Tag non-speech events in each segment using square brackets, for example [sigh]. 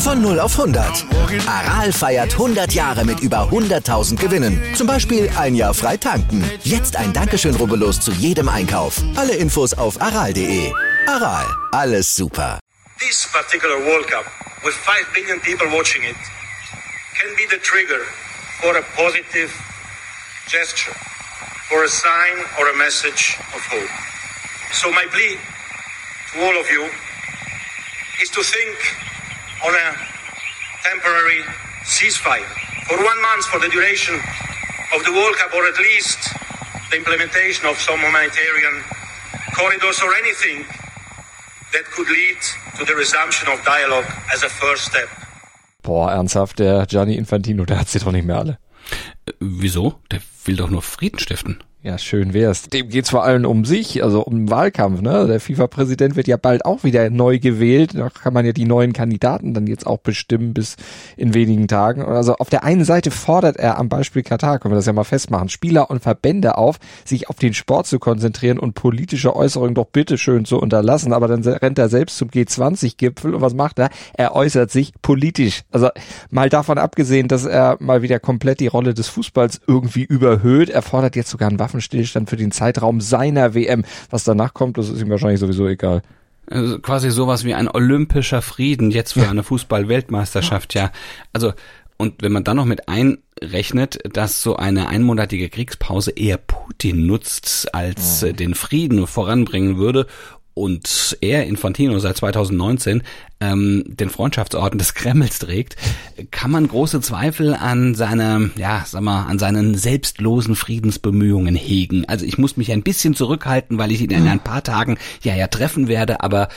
Von 0 auf 100. Aral feiert 100 Jahre mit über 100.000 Gewinnen. Zum Beispiel ein Jahr frei tanken. Jetzt ein Dankeschön, rubbellos zu jedem Einkauf. Alle Infos auf aral.de. Aral, alles super. This particular World Cup, with 5 billion people watching it, can be the trigger for a positive gesture, for a sign or a message of hope. So my plea to all of you is to think on a temporary ceasefire for one month for the duration of the World Cup, or at least the implementation of some humanitarian corridors or anything that could lead to the resumption of dialogue as a first step. Boah, ernsthaft, der Gianni Infantino, der hat sie doch nicht mehr alle. Äh, wieso? Der will doch nur Frieden stiften. Ja, schön wär's. Dem geht's vor allem um sich, also um Wahlkampf. Ne? Der FIFA-Präsident wird ja bald auch wieder neu gewählt. Da kann man ja die neuen Kandidaten dann jetzt auch bestimmen bis in wenigen Tagen. Also auf der einen Seite fordert er am Beispiel Katar, können wir das ja mal festmachen, Spieler und Verbände auf, sich auf den Sport zu konzentrieren und politische Äußerungen doch bitteschön zu unterlassen. Aber dann rennt er selbst zum G20-Gipfel und was macht er? Er äußert sich politisch. Also mal davon abgesehen, dass er mal wieder komplett die Rolle des Fußballs irgendwie überhöht. Er fordert jetzt sogar einen Waffenstillstand für den Zeitraum seiner WM. Was danach kommt, das ist ihm wahrscheinlich sowieso egal. Also quasi sowas wie ein olympischer Frieden jetzt für eine Fußball-Weltmeisterschaft, ja. Also, und wenn man dann noch mit einrechnet, dass so eine einmonatige Kriegspause eher Putin nutzt, als äh, den Frieden voranbringen würde und er, Infantino, seit 2019 ähm, den Freundschaftsorden des Kremls trägt, kann man große Zweifel an seiner, ja, sag mal, an seinen selbstlosen Friedensbemühungen hegen. Also ich muss mich ein bisschen zurückhalten, weil ich ihn in ein paar Tagen ja ja treffen werde, aber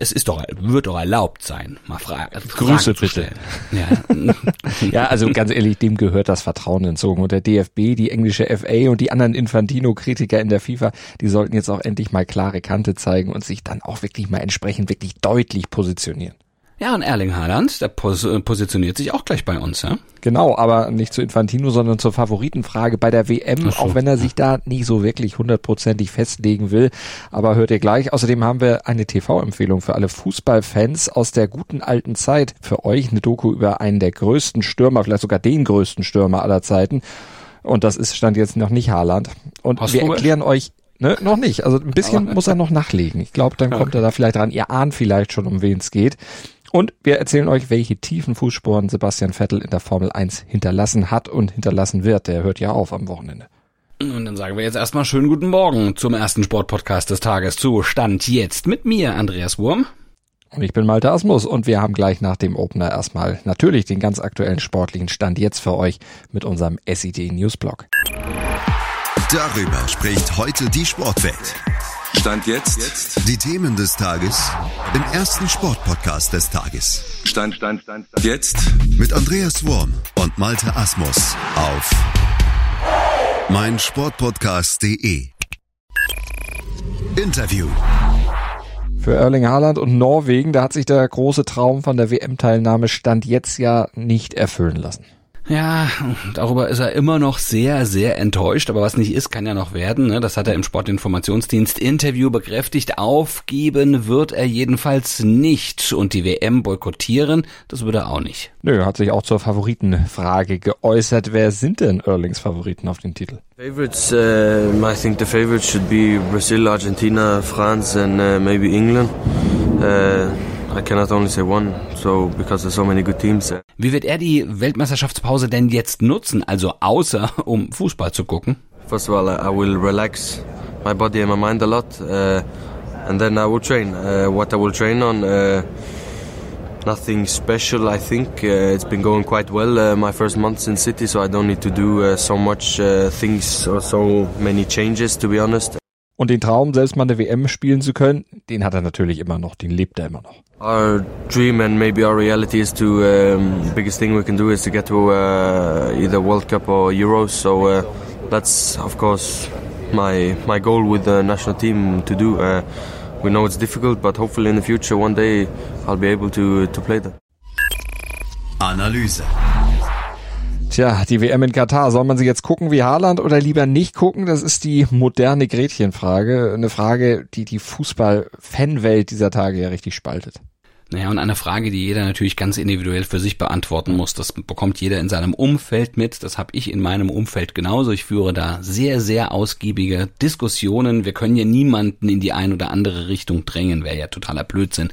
es ist doch, wird doch erlaubt sein, mal Fra Grüße bitte. [laughs] Ja. [laughs] ja, also ganz ehrlich, dem gehört das Vertrauen entzogen. Und der DFB, die englische FA und die anderen Infantino-Kritiker in der FIFA, die sollten jetzt auch endlich mal klare Kante zeigen und sich dann auch wirklich mal entsprechend wirklich deutlich positionieren positionieren. Ja, und Erling Haaland, der pos äh, positioniert sich auch gleich bei uns, ja? Genau, aber nicht zu Infantino, sondern zur Favoritenfrage bei der WM, so, auch wenn er sich da nicht so wirklich hundertprozentig festlegen will. Aber hört ihr gleich. Außerdem haben wir eine TV-Empfehlung für alle Fußballfans aus der guten alten Zeit. Für euch eine Doku über einen der größten Stürmer, vielleicht sogar den größten Stürmer aller Zeiten. Und das ist stand jetzt noch nicht Haaland. Und Hast wir erklären euch Ne, noch nicht. Also ein bisschen Aber muss er noch nachlegen. Ich glaube, dann kommt okay. er da vielleicht dran. Ihr ahnt vielleicht schon, um wen es geht. Und wir erzählen euch, welche tiefen Fußspuren Sebastian Vettel in der Formel 1 hinterlassen hat und hinterlassen wird. Der hört ja auf am Wochenende. Und dann sagen wir jetzt erstmal schönen guten Morgen zum ersten Sportpodcast des Tages zu Stand jetzt mit mir, Andreas Wurm. Und ich bin Malte Asmus und wir haben gleich nach dem Opener erstmal natürlich den ganz aktuellen sportlichen Stand jetzt für euch mit unserem SID Newsblog. Darüber spricht heute die Sportwelt. Stand jetzt. Die Themen des Tages im ersten Sportpodcast des Tages. Stand, Stand, Stand, Stand. Jetzt. Mit Andreas Worm und Malte Asmus auf meinsportpodcast.de. Interview. Für Erling Haaland und Norwegen, da hat sich der große Traum von der WM-Teilnahme Stand jetzt ja nicht erfüllen lassen. Ja, darüber ist er immer noch sehr, sehr enttäuscht. Aber was nicht ist, kann ja noch werden. Ne? Das hat er im Sportinformationsdienst Interview bekräftigt. Aufgeben wird er jedenfalls nicht. Und die WM boykottieren, das würde er auch nicht. Nö, hat sich auch zur Favoritenfrage geäußert. Wer sind denn Erlings Favoriten auf den Titel? Favorites, uh, I think the favorites should be Brazil, Argentina, France and uh, maybe England. Uh, I cannot only say one, so because there's so many good teams. Wie wird er die Weltmeisterschaftspause denn jetzt nutzen, also außer [laughs] um Fußball zu gucken? First of all, I will relax my body and my mind a lot, uh, and then I will train. Uh, what I will train on, uh, nothing special. I think uh, it's been going quite well uh, my first months in City, so I don't need to do uh, so much things or so many changes, to be honest. Und den Traum, selbst mal eine WM spielen zu können, den hat er natürlich immer noch, den lebt er immer noch. Our dream and maybe our reality is to um, biggest thing we can do is to get to uh, either World Cup or Euros. So uh, that's of course my my goal with the national team to do. Uh, we know it's difficult, but hopefully in the future one day I'll be able to to play that. Analyse. Tja, die WM in Katar, soll man sie jetzt gucken wie Haaland oder lieber nicht gucken? Das ist die moderne Gretchenfrage. Eine Frage, die die Fußball-Fanwelt dieser Tage ja richtig spaltet. Naja, und eine Frage, die jeder natürlich ganz individuell für sich beantworten muss. Das bekommt jeder in seinem Umfeld mit. Das habe ich in meinem Umfeld genauso. Ich führe da sehr, sehr ausgiebige Diskussionen. Wir können ja niemanden in die ein oder andere Richtung drängen. Wäre ja totaler Blödsinn.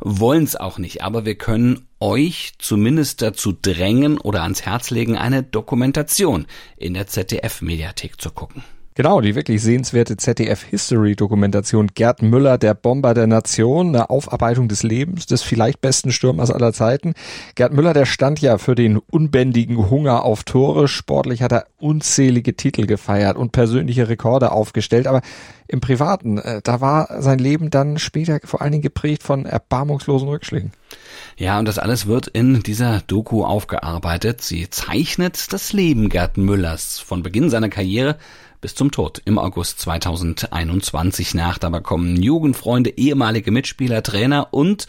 Wollen es auch nicht. Aber wir können euch zumindest dazu drängen oder ans Herz legen, eine Dokumentation in der ZDF-Mediathek zu gucken. Genau, die wirklich sehenswerte ZDF-History-Dokumentation Gerd Müller, der Bomber der Nation, eine Aufarbeitung des Lebens des vielleicht besten Stürmers aller Zeiten. Gerd Müller, der stand ja für den unbändigen Hunger auf Tore. Sportlich hat er unzählige Titel gefeiert und persönliche Rekorde aufgestellt, aber im Privaten, äh, da war sein Leben dann später vor allen Dingen geprägt von erbarmungslosen Rückschlägen. Ja, und das alles wird in dieser Doku aufgearbeitet. Sie zeichnet das Leben Gerd Müllers von Beginn seiner Karriere bis zum Tod im August 2021 nach. Dabei kommen Jugendfreunde, ehemalige Mitspieler, Trainer und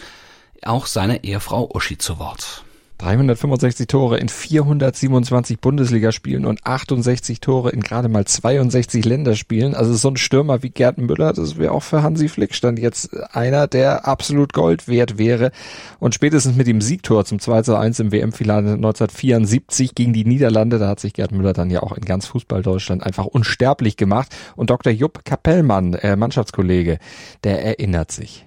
auch seine Ehefrau Uschi zu Wort. 365 Tore in 427 Bundesligaspielen und 68 Tore in gerade mal 62 Länderspielen. Also so ein Stürmer wie Gerd Müller, das wäre auch für Hansi Flick stand jetzt einer, der absolut Gold wert wäre. Und spätestens mit dem Siegtor zum 2 zu 1 im WM-Finale 1974 gegen die Niederlande, da hat sich Gerd Müller dann ja auch in ganz Fußball-Deutschland einfach unsterblich gemacht. Und Dr. Jupp Kapellmann, äh, Mannschaftskollege, der erinnert sich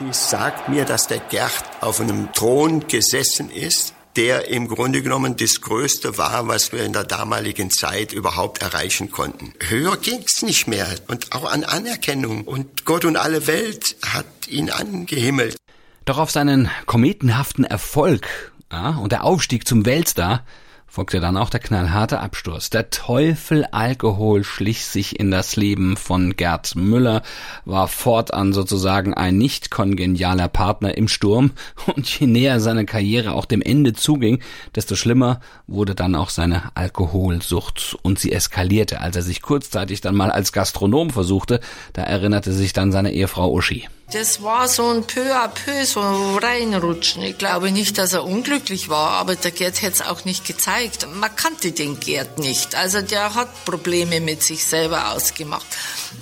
die sagt mir, dass der Gerd auf einem Thron gesessen ist, der im Grunde genommen das Größte war, was wir in der damaligen Zeit überhaupt erreichen konnten. Höher ging's nicht mehr und auch an Anerkennung und Gott und alle Welt hat ihn angehimmelt. Doch auf seinen kometenhaften Erfolg ja, und der Aufstieg zum Weltstar folgte dann auch der knallharte Absturz. Der Teufel Alkohol schlich sich in das Leben von Gerd Müller, war fortan sozusagen ein nicht kongenialer Partner im Sturm und je näher seine Karriere auch dem Ende zuging, desto schlimmer wurde dann auch seine Alkoholsucht und sie eskalierte, als er sich kurzzeitig dann mal als Gastronom versuchte, da erinnerte sich dann seine Ehefrau Uschi. Das war so ein peu à peu, so ein reinrutschen. Ich glaube nicht, dass er unglücklich war, aber der Gerd hätte es auch nicht gezeigt. Man kannte den Gerd nicht. Also der hat Probleme mit sich selber ausgemacht.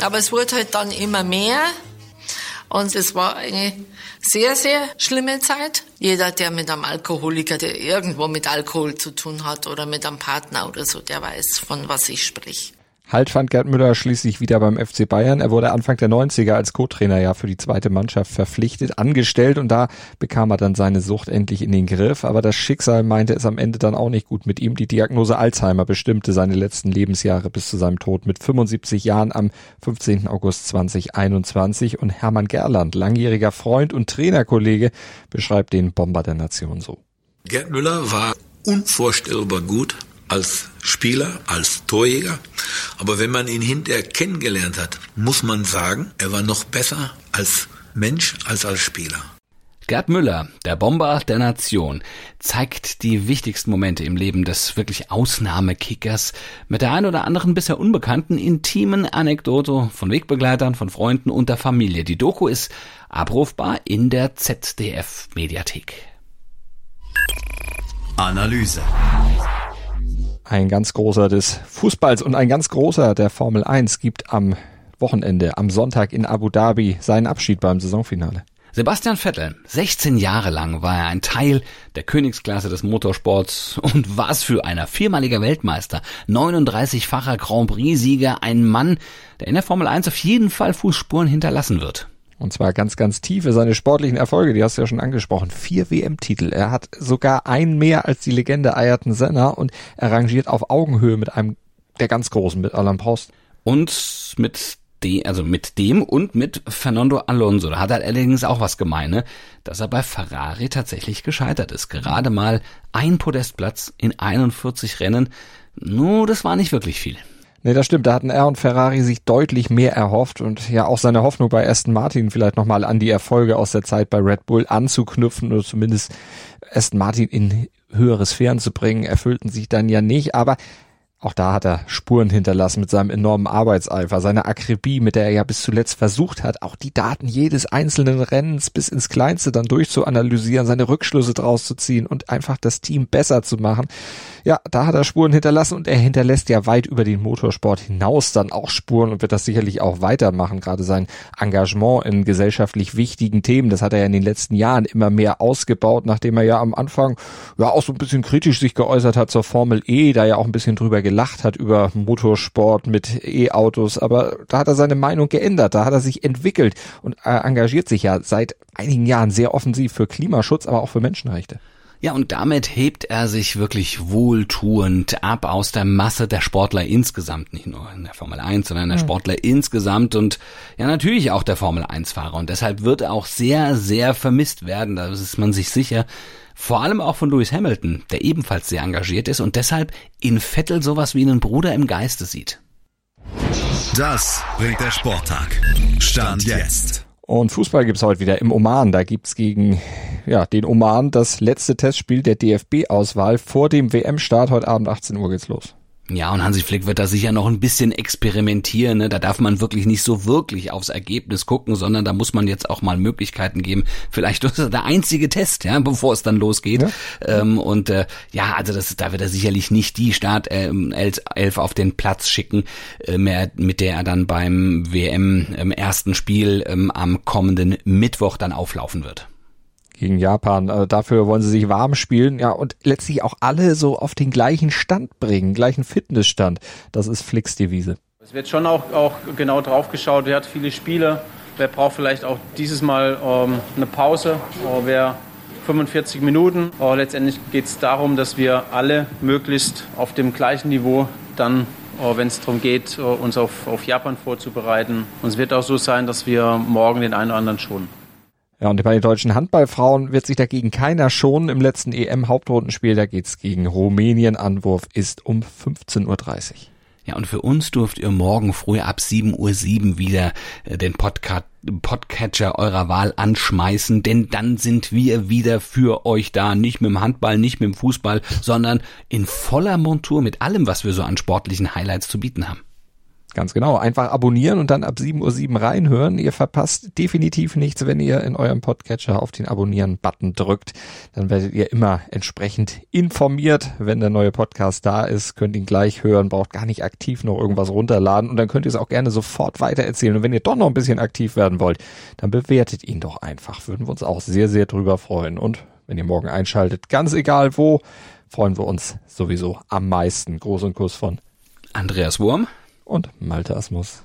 Aber es wurde halt dann immer mehr. Und es war eine sehr, sehr schlimme Zeit. Jeder, der mit einem Alkoholiker, der irgendwo mit Alkohol zu tun hat oder mit einem Partner oder so, der weiß, von was ich sprich. Halt fand Gerd Müller schließlich wieder beim FC Bayern. Er wurde Anfang der 90er als Co-Trainer ja für die zweite Mannschaft verpflichtet, angestellt und da bekam er dann seine Sucht endlich in den Griff. Aber das Schicksal meinte es am Ende dann auch nicht gut mit ihm. Die Diagnose Alzheimer bestimmte seine letzten Lebensjahre bis zu seinem Tod mit 75 Jahren am 15. August 2021. Und Hermann Gerland, langjähriger Freund und Trainerkollege, beschreibt den Bomber der Nation so. Gerd Müller war unvorstellbar gut als Spieler, als Torjäger. Aber wenn man ihn hinterher kennengelernt hat, muss man sagen, er war noch besser als Mensch als als Spieler. Gerd Müller, der Bomber der Nation, zeigt die wichtigsten Momente im Leben des wirklich Ausnahmekickers mit der ein oder anderen bisher unbekannten intimen Anekdote von Wegbegleitern, von Freunden und der Familie. Die Doku ist abrufbar in der ZDF Mediathek. Analyse ein ganz großer des Fußballs und ein ganz großer der Formel 1 gibt am Wochenende, am Sonntag in Abu Dhabi seinen Abschied beim Saisonfinale. Sebastian Vettel, 16 Jahre lang war er ein Teil der Königsklasse des Motorsports und was für einer viermaliger Weltmeister, 39-facher Grand Prix-Sieger, ein Mann, der in der Formel 1 auf jeden Fall Fußspuren hinterlassen wird. Und zwar ganz, ganz tiefe seine sportlichen Erfolge, die hast du ja schon angesprochen. Vier WM-Titel. Er hat sogar einen mehr als die Legende Ayrton Senna und er rangiert auf Augenhöhe mit einem der ganz Großen, mit Alain Prost. Und mit dem, also mit dem und mit Fernando Alonso. Da hat er allerdings auch was gemeine, dass er bei Ferrari tatsächlich gescheitert ist. Gerade mal ein Podestplatz in 41 Rennen. Nur, das war nicht wirklich viel. Nee, das stimmt. Da hatten er und Ferrari sich deutlich mehr erhofft und ja auch seine Hoffnung bei Aston Martin vielleicht nochmal an die Erfolge aus der Zeit bei Red Bull anzuknüpfen oder zumindest Aston Martin in höhere Sphären zu bringen, erfüllten sich dann ja nicht. Aber auch da hat er Spuren hinterlassen mit seinem enormen Arbeitseifer, seiner Akribie, mit der er ja bis zuletzt versucht hat, auch die Daten jedes einzelnen Rennens bis ins Kleinste dann durchzuanalysieren, seine Rückschlüsse draus zu ziehen und einfach das Team besser zu machen. Ja, da hat er Spuren hinterlassen und er hinterlässt ja weit über den Motorsport hinaus dann auch Spuren und wird das sicherlich auch weitermachen. Gerade sein Engagement in gesellschaftlich wichtigen Themen, das hat er ja in den letzten Jahren immer mehr ausgebaut, nachdem er ja am Anfang ja auch so ein bisschen kritisch sich geäußert hat zur Formel E, da ja auch ein bisschen drüber gelacht hat über Motorsport mit E-Autos, aber da hat er seine Meinung geändert, da hat er sich entwickelt und er engagiert sich ja seit einigen Jahren sehr offensiv für Klimaschutz, aber auch für Menschenrechte. Ja, und damit hebt er sich wirklich wohltuend ab aus der Masse der Sportler insgesamt, nicht nur in der Formel 1, sondern der Sportler insgesamt und ja natürlich auch der Formel 1 Fahrer. Und deshalb wird er auch sehr, sehr vermisst werden, da ist man sich sicher, vor allem auch von Lewis Hamilton, der ebenfalls sehr engagiert ist und deshalb in Vettel sowas wie einen Bruder im Geiste sieht. Das bringt der Sporttag. Stand jetzt. Und Fußball gibt's heute wieder im Oman. Da gibt's gegen ja, den Oman das letzte Testspiel der DFB-Auswahl vor dem WM-Start. Heute Abend 18 Uhr geht's los. Ja, und Hansi Flick wird da sicher noch ein bisschen experimentieren. Ne? Da darf man wirklich nicht so wirklich aufs Ergebnis gucken, sondern da muss man jetzt auch mal Möglichkeiten geben. Vielleicht ist das der einzige Test, ja, bevor es dann losgeht. Ja. Ähm, und äh, ja, also das, da wird er sicherlich nicht die Startelf ähm, auf den Platz schicken, äh, mehr, mit der er dann beim WM ähm, ersten Spiel ähm, am kommenden Mittwoch dann auflaufen wird gegen Japan. Äh, dafür wollen sie sich warm spielen, ja, und letztlich auch alle so auf den gleichen Stand bringen, gleichen Fitnessstand. Das ist Flicks Devise. Es wird schon auch, auch genau drauf geschaut, wer hat viele Spiele, wer braucht vielleicht auch dieses Mal ähm, eine Pause, äh, wer 45 Minuten. Äh, letztendlich geht es darum, dass wir alle möglichst auf dem gleichen Niveau dann äh, wenn es darum geht, äh, uns auf, auf Japan vorzubereiten. Und es wird auch so sein, dass wir morgen den einen oder anderen schonen. Ja, und bei den deutschen Handballfrauen wird sich dagegen keiner schonen. Im letzten EM-Hauptrundenspiel, da geht's gegen Rumänien. Anwurf ist um 15.30 Uhr. Ja, und für uns dürft ihr morgen früh ab 7.07 Uhr wieder äh, den Podcast Podcatcher eurer Wahl anschmeißen, denn dann sind wir wieder für euch da. Nicht mit dem Handball, nicht mit dem Fußball, sondern in voller Montur mit allem, was wir so an sportlichen Highlights zu bieten haben. Ganz genau. Einfach abonnieren und dann ab 7.07 Uhr reinhören. Ihr verpasst definitiv nichts, wenn ihr in eurem Podcatcher auf den Abonnieren-Button drückt. Dann werdet ihr immer entsprechend informiert, wenn der neue Podcast da ist. Könnt ihn gleich hören, braucht gar nicht aktiv noch irgendwas runterladen und dann könnt ihr es auch gerne sofort weitererzählen. Und wenn ihr doch noch ein bisschen aktiv werden wollt, dann bewertet ihn doch einfach. Würden wir uns auch sehr, sehr drüber freuen. Und wenn ihr morgen einschaltet, ganz egal wo, freuen wir uns sowieso am meisten. Groß und Kuss von Andreas Wurm und Malte Asmus.